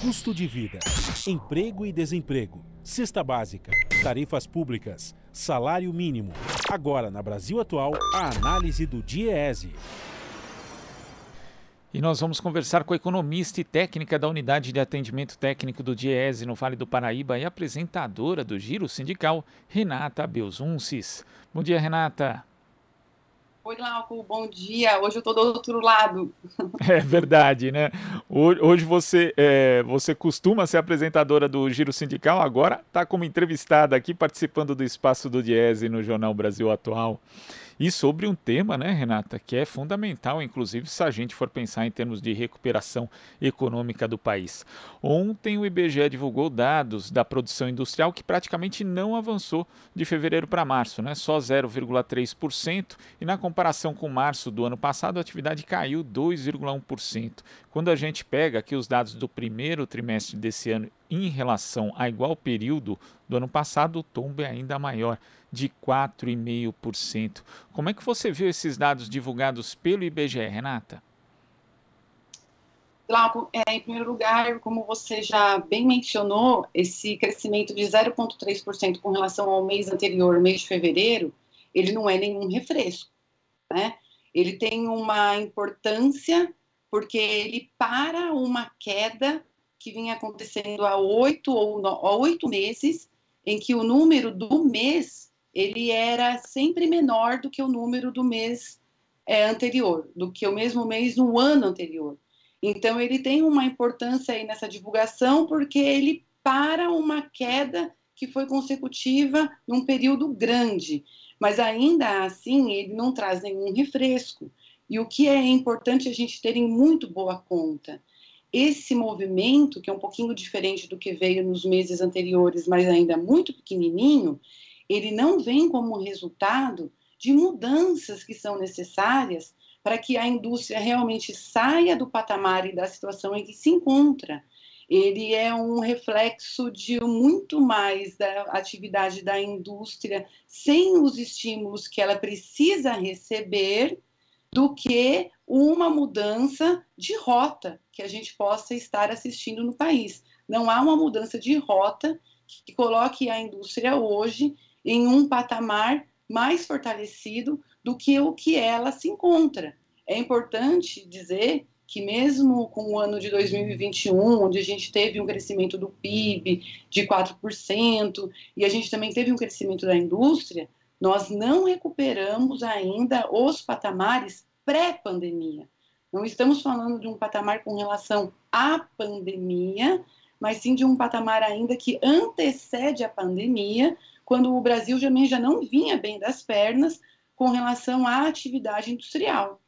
custo de vida, emprego e desemprego, cesta básica, tarifas públicas, salário mínimo. Agora, na Brasil Atual, a análise do DIEESE. E nós vamos conversar com a economista e técnica da Unidade de Atendimento Técnico do DIESE no Vale do Paraíba e apresentadora do Giro Sindical, Renata Belzuncis. Bom dia, Renata. Oi, Glauco, bom dia. Hoje eu estou do outro lado. É verdade, né? Hoje você, é, você costuma ser apresentadora do Giro Sindical, agora está como entrevistada aqui, participando do espaço do Diese no Jornal Brasil Atual. E sobre um tema, né, Renata, que é fundamental, inclusive, se a gente for pensar em termos de recuperação econômica do país. Ontem o IBGE divulgou dados da produção industrial que praticamente não avançou de fevereiro para março, né? Só 0,3%, e na comparação com março do ano passado, a atividade caiu 2,1%. Quando a gente pega aqui os dados do primeiro trimestre desse ano em relação a igual período do ano passado, o tombo é ainda maior, de 4,5%. Como é que você viu esses dados divulgados pelo IBGE, Renata? Glauco, é, em primeiro lugar, como você já bem mencionou, esse crescimento de 0,3% com relação ao mês anterior, mês de fevereiro, ele não é nenhum refresco, né? Ele tem uma importância porque ele para uma queda que vinha acontecendo há oito ou oito meses, em que o número do mês ele era sempre menor do que o número do mês é, anterior, do que o mesmo mês no ano anterior. Então ele tem uma importância aí nessa divulgação porque ele para uma queda que foi consecutiva num período grande, mas ainda assim ele não traz nenhum refresco. E o que é importante a gente ter em muito boa conta esse movimento, que é um pouquinho diferente do que veio nos meses anteriores, mas ainda muito pequenininho, ele não vem como resultado de mudanças que são necessárias para que a indústria realmente saia do patamar e da situação em que se encontra. Ele é um reflexo de muito mais da atividade da indústria sem os estímulos que ela precisa receber do que uma mudança de rota que a gente possa estar assistindo no país. Não há uma mudança de rota que coloque a indústria hoje em um patamar mais fortalecido do que o que ela se encontra. É importante dizer que mesmo com o ano de 2021, onde a gente teve um crescimento do PIB de 4%, e a gente também teve um crescimento da indústria, nós não recuperamos ainda os patamares pré-pandemia. Não estamos falando de um patamar com relação à pandemia, mas sim de um patamar ainda que antecede a pandemia, quando o Brasil também já não vinha bem das pernas com relação à atividade industrial.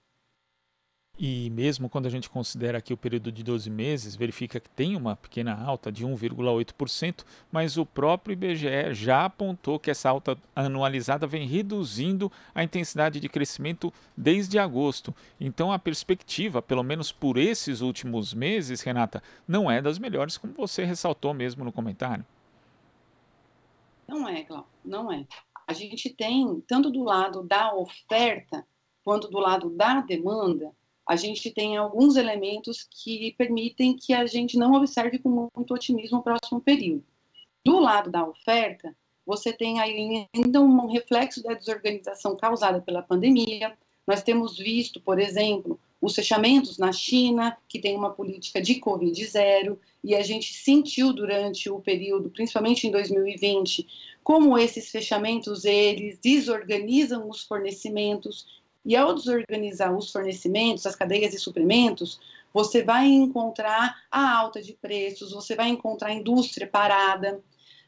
E mesmo quando a gente considera aqui o período de 12 meses, verifica que tem uma pequena alta de 1,8%, mas o próprio IBGE já apontou que essa alta anualizada vem reduzindo a intensidade de crescimento desde agosto. Então a perspectiva, pelo menos por esses últimos meses, Renata, não é das melhores, como você ressaltou mesmo no comentário. Não é, Cláudio, não é. A gente tem, tanto do lado da oferta quanto do lado da demanda, a gente tem alguns elementos que permitem que a gente não observe com muito otimismo o próximo período. Do lado da oferta, você tem ainda um reflexo da desorganização causada pela pandemia. Nós temos visto, por exemplo, os fechamentos na China, que tem uma política de Covid zero, e a gente sentiu durante o período, principalmente em 2020, como esses fechamentos eles desorganizam os fornecimentos e ao desorganizar os fornecimentos, as cadeias de suprimentos, você vai encontrar a alta de preços, você vai encontrar a indústria parada.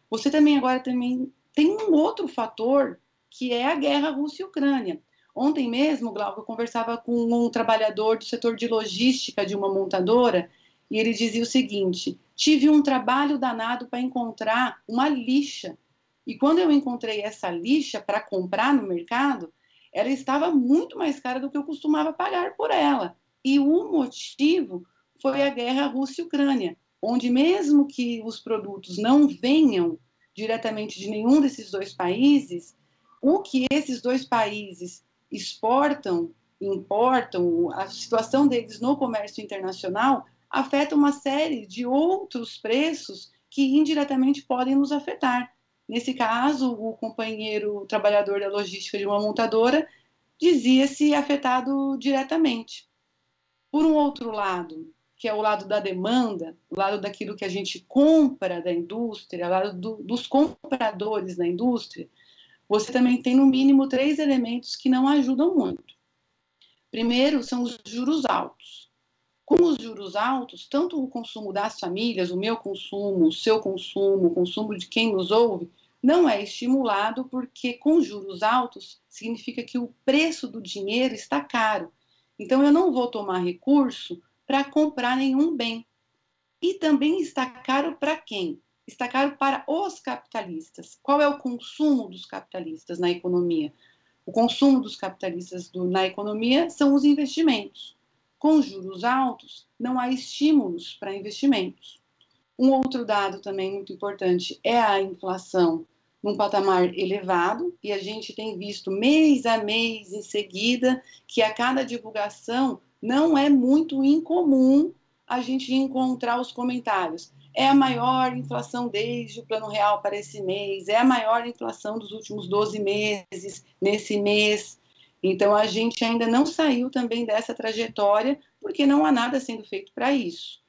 Você também agora também tem um outro fator que é a guerra Rússia Ucrânia. Ontem mesmo, Glauco, eu conversava com um trabalhador do setor de logística de uma montadora e ele dizia o seguinte: tive um trabalho danado para encontrar uma lixa. E quando eu encontrei essa lixa para comprar no mercado, ela estava muito mais cara do que eu costumava pagar por ela. E o motivo foi a guerra Rússia-Ucrânia, onde mesmo que os produtos não venham diretamente de nenhum desses dois países, o que esses dois países exportam, importam, a situação deles no comércio internacional afeta uma série de outros preços que indiretamente podem nos afetar. Nesse caso, o companheiro trabalhador da logística de uma montadora dizia-se afetado diretamente. Por um outro lado, que é o lado da demanda, o lado daquilo que a gente compra da indústria, o lado do, dos compradores da indústria, você também tem no mínimo três elementos que não ajudam muito. Primeiro são os juros altos. Com os juros altos, tanto o consumo das famílias, o meu consumo, o seu consumo, o consumo de quem nos ouve, não é estimulado porque com juros altos significa que o preço do dinheiro está caro. Então eu não vou tomar recurso para comprar nenhum bem. E também está caro para quem? Está caro para os capitalistas. Qual é o consumo dos capitalistas na economia? O consumo dos capitalistas do, na economia são os investimentos. Com juros altos, não há estímulos para investimentos. Um outro dado também muito importante é a inflação num patamar elevado, e a gente tem visto mês a mês em seguida que a cada divulgação não é muito incomum a gente encontrar os comentários. É a maior inflação desde o Plano Real para esse mês, é a maior inflação dos últimos 12 meses, nesse mês. Então, a gente ainda não saiu também dessa trajetória, porque não há nada sendo feito para isso.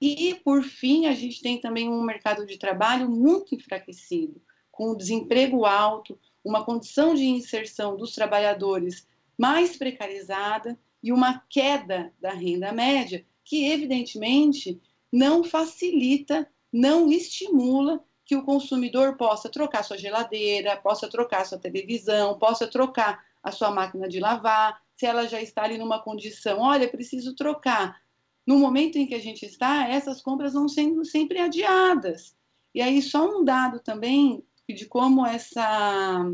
E, por fim, a gente tem também um mercado de trabalho muito enfraquecido, com desemprego alto, uma condição de inserção dos trabalhadores mais precarizada e uma queda da renda média que, evidentemente, não facilita, não estimula que o consumidor possa trocar sua geladeira, possa trocar sua televisão, possa trocar a sua máquina de lavar, se ela já está ali numa condição, olha, preciso trocar. No momento em que a gente está, essas compras vão sendo sempre adiadas. E aí, só um dado também de como essa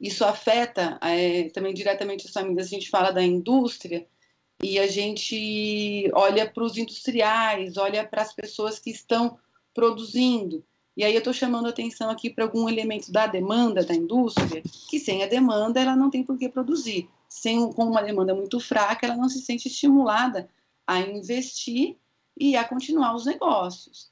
isso afeta é, também diretamente as famílias. A gente fala da indústria e a gente olha para os industriais, olha para as pessoas que estão produzindo. E aí eu estou chamando atenção aqui para algum elemento da demanda da indústria, que sem a demanda ela não tem por que produzir. Sem, com uma demanda muito fraca, ela não se sente estimulada a investir e a continuar os negócios.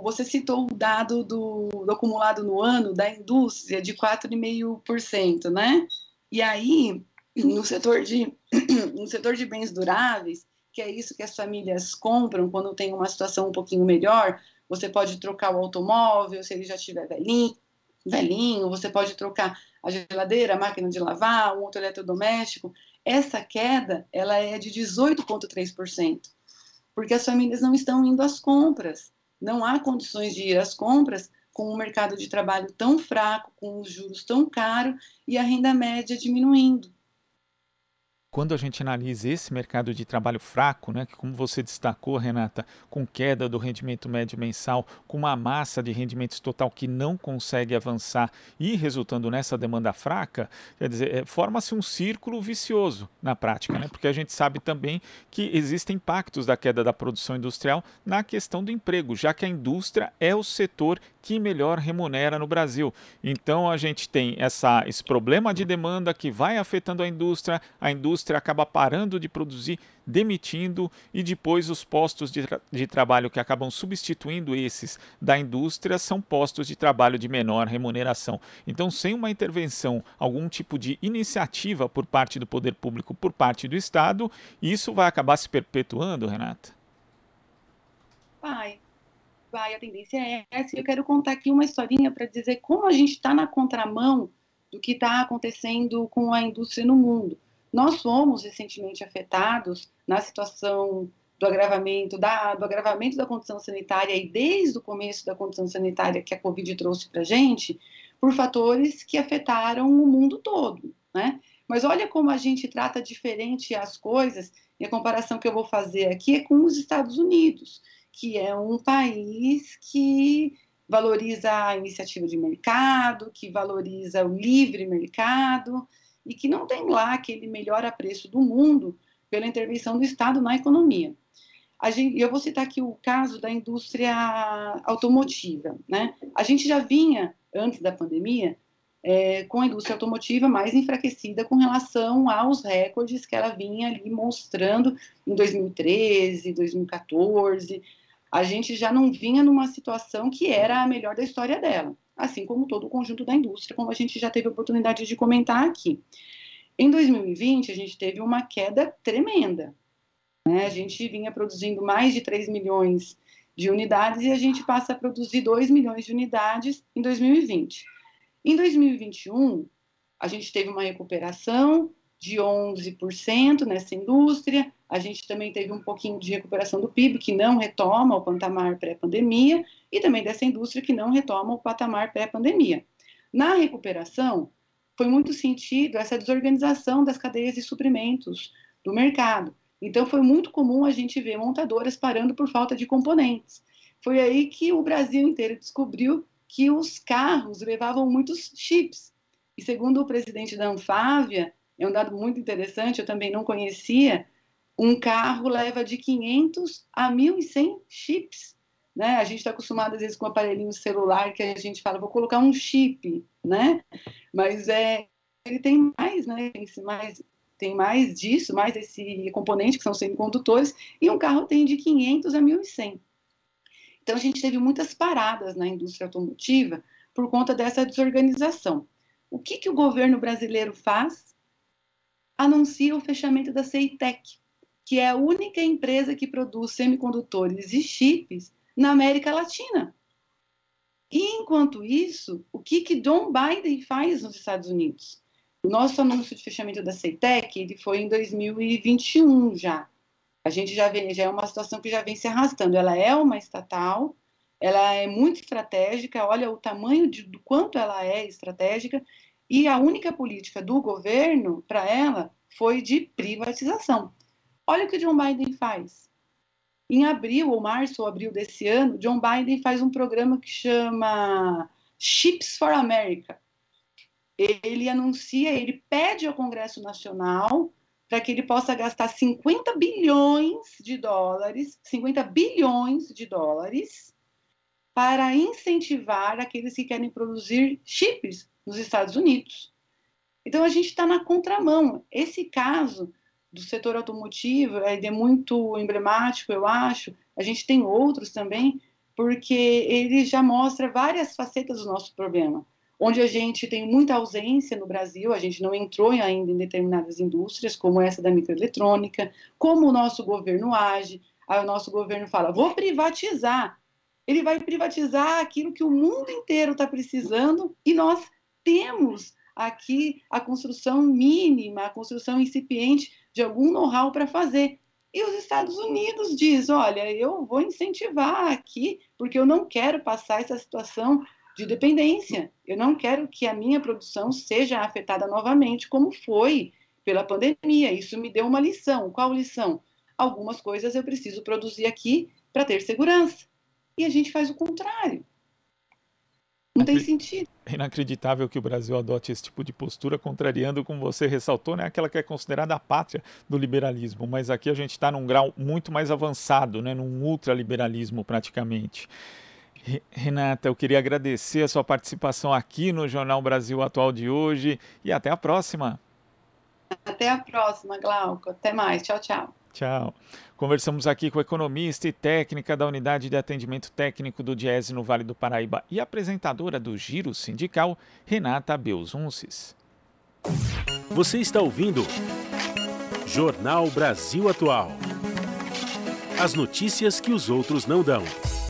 Você citou o dado do, do acumulado no ano da indústria de 4,5%, né? E aí, no setor, de, no setor de bens duráveis, que é isso que as famílias compram quando tem uma situação um pouquinho melhor, você pode trocar o automóvel se ele já estiver velhinho, velhinho, você pode trocar a geladeira, a máquina de lavar, um outro eletrodoméstico. Essa queda, ela é de 18,3%, porque as famílias não estão indo às compras não há condições de ir às compras com o mercado de trabalho tão fraco, com os juros tão caros e a renda média diminuindo quando a gente analisa esse mercado de trabalho fraco, né, que como você destacou, Renata, com queda do rendimento médio mensal, com uma massa de rendimentos total que não consegue avançar e resultando nessa demanda fraca, quer dizer, é, forma-se um círculo vicioso na prática, né, porque a gente sabe também que existem impactos da queda da produção industrial na questão do emprego, já que a indústria é o setor que melhor remunera no Brasil. Então a gente tem essa, esse problema de demanda que vai afetando a indústria, a indústria acaba parando de produzir, demitindo e depois os postos de, tra de trabalho que acabam substituindo esses da indústria são postos de trabalho de menor remuneração. Então, sem uma intervenção, algum tipo de iniciativa por parte do poder público, por parte do Estado, isso vai acabar se perpetuando, Renata? Vai, vai, a tendência é essa. Eu quero contar aqui uma historinha para dizer como a gente está na contramão do que está acontecendo com a indústria no mundo. Nós fomos recentemente afetados na situação do agravamento da, do agravamento da condição sanitária e desde o começo da condição sanitária que a Covid trouxe para a gente, por fatores que afetaram o mundo todo, né? Mas olha como a gente trata diferente as coisas, e a comparação que eu vou fazer aqui é com os Estados Unidos que é um país que valoriza a iniciativa de mercado, que valoriza o livre mercado e que não tem lá aquele melhor apreço do mundo pela intervenção do Estado na economia. Gente, eu vou citar aqui o caso da indústria automotiva. Né? A gente já vinha, antes da pandemia, é, com a indústria automotiva mais enfraquecida com relação aos recordes que ela vinha ali mostrando em 2013, 2014. A gente já não vinha numa situação que era a melhor da história dela, assim como todo o conjunto da indústria, como a gente já teve a oportunidade de comentar aqui. Em 2020, a gente teve uma queda tremenda. Né? A gente vinha produzindo mais de 3 milhões de unidades e a gente passa a produzir 2 milhões de unidades em 2020. Em 2021, a gente teve uma recuperação de 11% nessa indústria, a gente também teve um pouquinho de recuperação do PIB, que não retoma o patamar pré-pandemia, e também dessa indústria que não retoma o patamar pré-pandemia. Na recuperação, foi muito sentido essa desorganização das cadeias de suprimentos do mercado. Então, foi muito comum a gente ver montadoras parando por falta de componentes. Foi aí que o Brasil inteiro descobriu que os carros levavam muitos chips. E segundo o presidente da Anfávia, é um dado muito interessante, eu também não conhecia, um carro leva de 500 a 1.100 chips. Né? A gente está acostumado, às vezes, com um aparelhinho celular que a gente fala, vou colocar um chip, né? Mas é, ele tem mais, né? Tem mais, tem mais disso, mais desse componente, que são semicondutores, e um carro tem de 500 a 1.100. Então, a gente teve muitas paradas na indústria automotiva por conta dessa desorganização. O que, que o governo brasileiro faz? Anuncia o fechamento da CEITEC, que é a única empresa que produz semicondutores e chips na América Latina. E, enquanto isso, o que, que John Biden faz nos Estados Unidos? Nosso anúncio de fechamento da CEITEC ele foi em 2021 já a gente já vê, já é uma situação que já vem se arrastando. Ela é uma estatal, ela é muito estratégica, olha o tamanho de, do quanto ela é estratégica, e a única política do governo para ela foi de privatização. Olha o que John Biden faz. Em abril, ou março ou abril desse ano, John Biden faz um programa que chama Chips for America. Ele anuncia, ele pede ao Congresso Nacional para que ele possa gastar 50 bilhões de dólares, 50 bilhões de dólares, para incentivar aqueles que querem produzir chips nos Estados Unidos. Então a gente está na contramão. Esse caso do setor automotivo é muito emblemático, eu acho. A gente tem outros também, porque ele já mostra várias facetas do nosso problema onde a gente tem muita ausência no Brasil, a gente não entrou ainda em determinadas indústrias, como essa da microeletrônica, como o nosso governo age, aí o nosso governo fala, vou privatizar. Ele vai privatizar aquilo que o mundo inteiro está precisando e nós temos aqui a construção mínima, a construção incipiente de algum know-how para fazer. E os Estados Unidos diz, olha, eu vou incentivar aqui, porque eu não quero passar essa situação de dependência. Eu não quero que a minha produção seja afetada novamente, como foi pela pandemia. Isso me deu uma lição. Qual lição? Algumas coisas eu preciso produzir aqui para ter segurança. E a gente faz o contrário. Não tem sentido. É inacreditável que o Brasil adote esse tipo de postura, contrariando, como você ressaltou, né, aquela que é considerada a pátria do liberalismo. Mas aqui a gente está num grau muito mais avançado, né, num ultraliberalismo praticamente. Renata, eu queria agradecer a sua participação aqui no Jornal Brasil Atual de hoje e até a próxima. Até a próxima, Glauco. Até mais. Tchau, tchau. Tchau. Conversamos aqui com economista e técnica da Unidade de Atendimento Técnico do Diese no Vale do Paraíba e apresentadora do Giro Sindical, Renata Belzunces. Você está ouvindo Jornal Brasil Atual. As notícias que os outros não dão.